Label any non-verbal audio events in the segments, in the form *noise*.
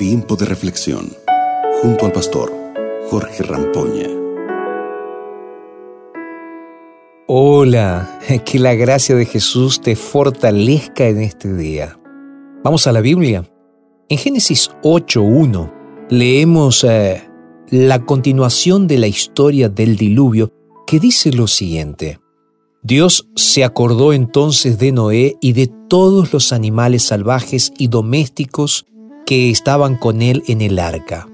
Tiempo de reflexión junto al pastor Jorge Rampoña. Hola, que la gracia de Jesús te fortalezca en este día. Vamos a la Biblia. En Génesis 8.1 leemos eh, la continuación de la historia del diluvio que dice lo siguiente. Dios se acordó entonces de Noé y de todos los animales salvajes y domésticos que estaban con él en el arca.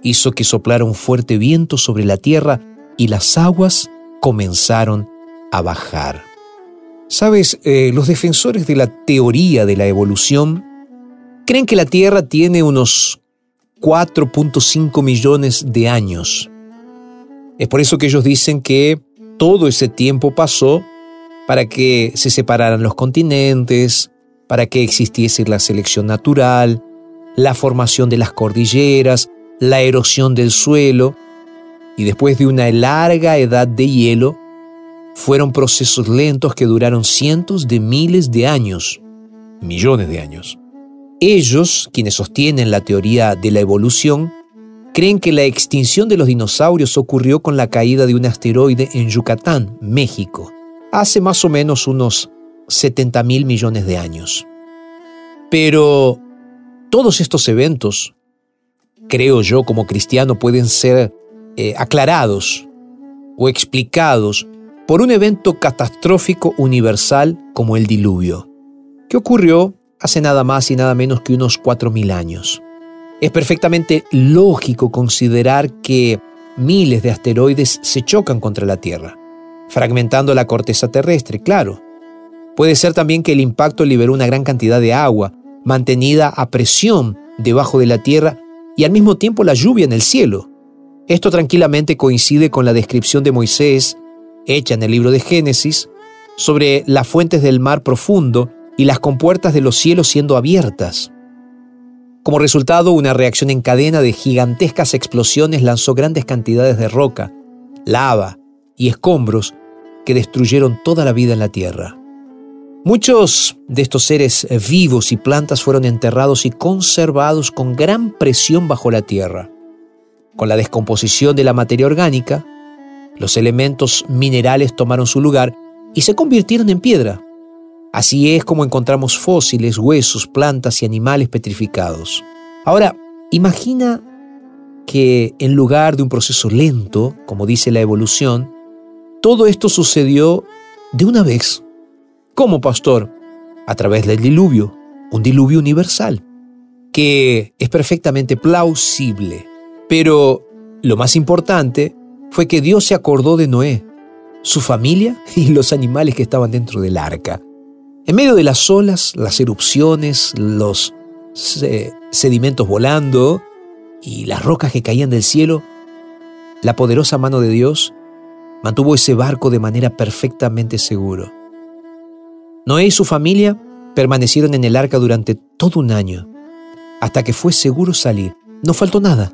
Hizo que soplara un fuerte viento sobre la tierra y las aguas comenzaron a bajar. Sabes, eh, los defensores de la teoría de la evolución creen que la Tierra tiene unos 4.5 millones de años. Es por eso que ellos dicen que todo ese tiempo pasó para que se separaran los continentes, para que existiese la selección natural, la formación de las cordilleras, la erosión del suelo, y después de una larga edad de hielo, fueron procesos lentos que duraron cientos de miles de años, millones de años. Ellos, quienes sostienen la teoría de la evolución, creen que la extinción de los dinosaurios ocurrió con la caída de un asteroide en Yucatán, México, hace más o menos unos 70 mil millones de años. Pero todos estos eventos, creo yo como cristiano, pueden ser eh, aclarados o explicados por un evento catastrófico universal como el diluvio, que ocurrió hace nada más y nada menos que unos 4.000 años. Es perfectamente lógico considerar que miles de asteroides se chocan contra la Tierra, fragmentando la corteza terrestre, claro. Puede ser también que el impacto liberó una gran cantidad de agua, mantenida a presión debajo de la Tierra y al mismo tiempo la lluvia en el cielo. Esto tranquilamente coincide con la descripción de Moisés, hecha en el libro de Génesis, sobre las fuentes del mar profundo y las compuertas de los cielos siendo abiertas. Como resultado, una reacción en cadena de gigantescas explosiones lanzó grandes cantidades de roca, lava y escombros que destruyeron toda la vida en la Tierra. Muchos de estos seres vivos y plantas fueron enterrados y conservados con gran presión bajo la tierra. Con la descomposición de la materia orgánica, los elementos minerales tomaron su lugar y se convirtieron en piedra. Así es como encontramos fósiles, huesos, plantas y animales petrificados. Ahora, imagina que en lugar de un proceso lento, como dice la evolución, todo esto sucedió de una vez. ¿Cómo, pastor? A través del diluvio, un diluvio universal, que es perfectamente plausible. Pero lo más importante fue que Dios se acordó de Noé, su familia *laughs* y los animales que estaban dentro del arca. En medio de las olas, las erupciones, los sedimentos volando y las rocas que caían del cielo, la poderosa mano de Dios mantuvo ese barco de manera perfectamente seguro. Noé y su familia permanecieron en el arca durante todo un año, hasta que fue seguro salir. No faltó nada.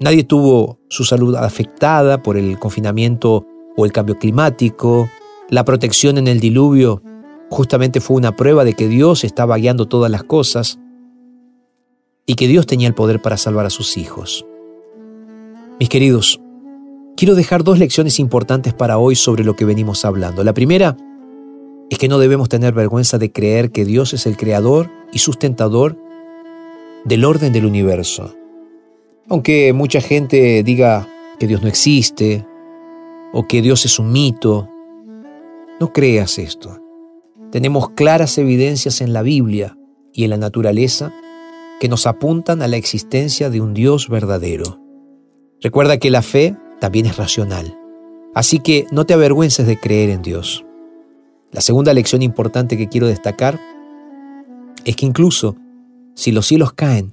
Nadie tuvo su salud afectada por el confinamiento o el cambio climático. La protección en el diluvio justamente fue una prueba de que Dios estaba guiando todas las cosas y que Dios tenía el poder para salvar a sus hijos. Mis queridos, quiero dejar dos lecciones importantes para hoy sobre lo que venimos hablando. La primera es que no debemos tener vergüenza de creer que Dios es el creador y sustentador del orden del universo. Aunque mucha gente diga que Dios no existe o que Dios es un mito, no creas esto. Tenemos claras evidencias en la Biblia y en la naturaleza que nos apuntan a la existencia de un Dios verdadero. Recuerda que la fe también es racional, así que no te avergüences de creer en Dios. La segunda lección importante que quiero destacar es que incluso si los cielos caen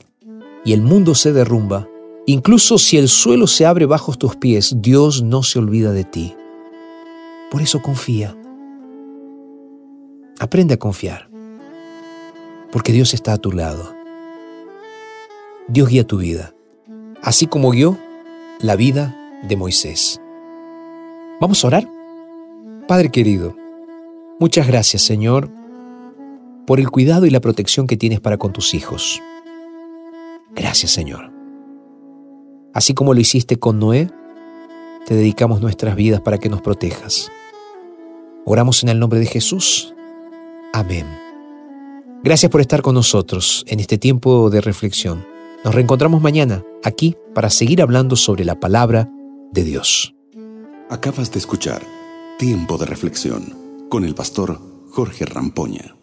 y el mundo se derrumba, incluso si el suelo se abre bajo tus pies, Dios no se olvida de ti. Por eso confía. Aprende a confiar, porque Dios está a tu lado. Dios guía tu vida, así como guió la vida de Moisés. ¿Vamos a orar? Padre querido, muchas gracias Señor por el cuidado y la protección que tienes para con tus hijos. Gracias Señor. Así como lo hiciste con Noé, te dedicamos nuestras vidas para que nos protejas. Oramos en el nombre de Jesús. Amén. Gracias por estar con nosotros en este tiempo de reflexión. Nos reencontramos mañana aquí para seguir hablando sobre la palabra de Dios. Acabas de escuchar Tiempo de Reflexión con el pastor Jorge Rampoña.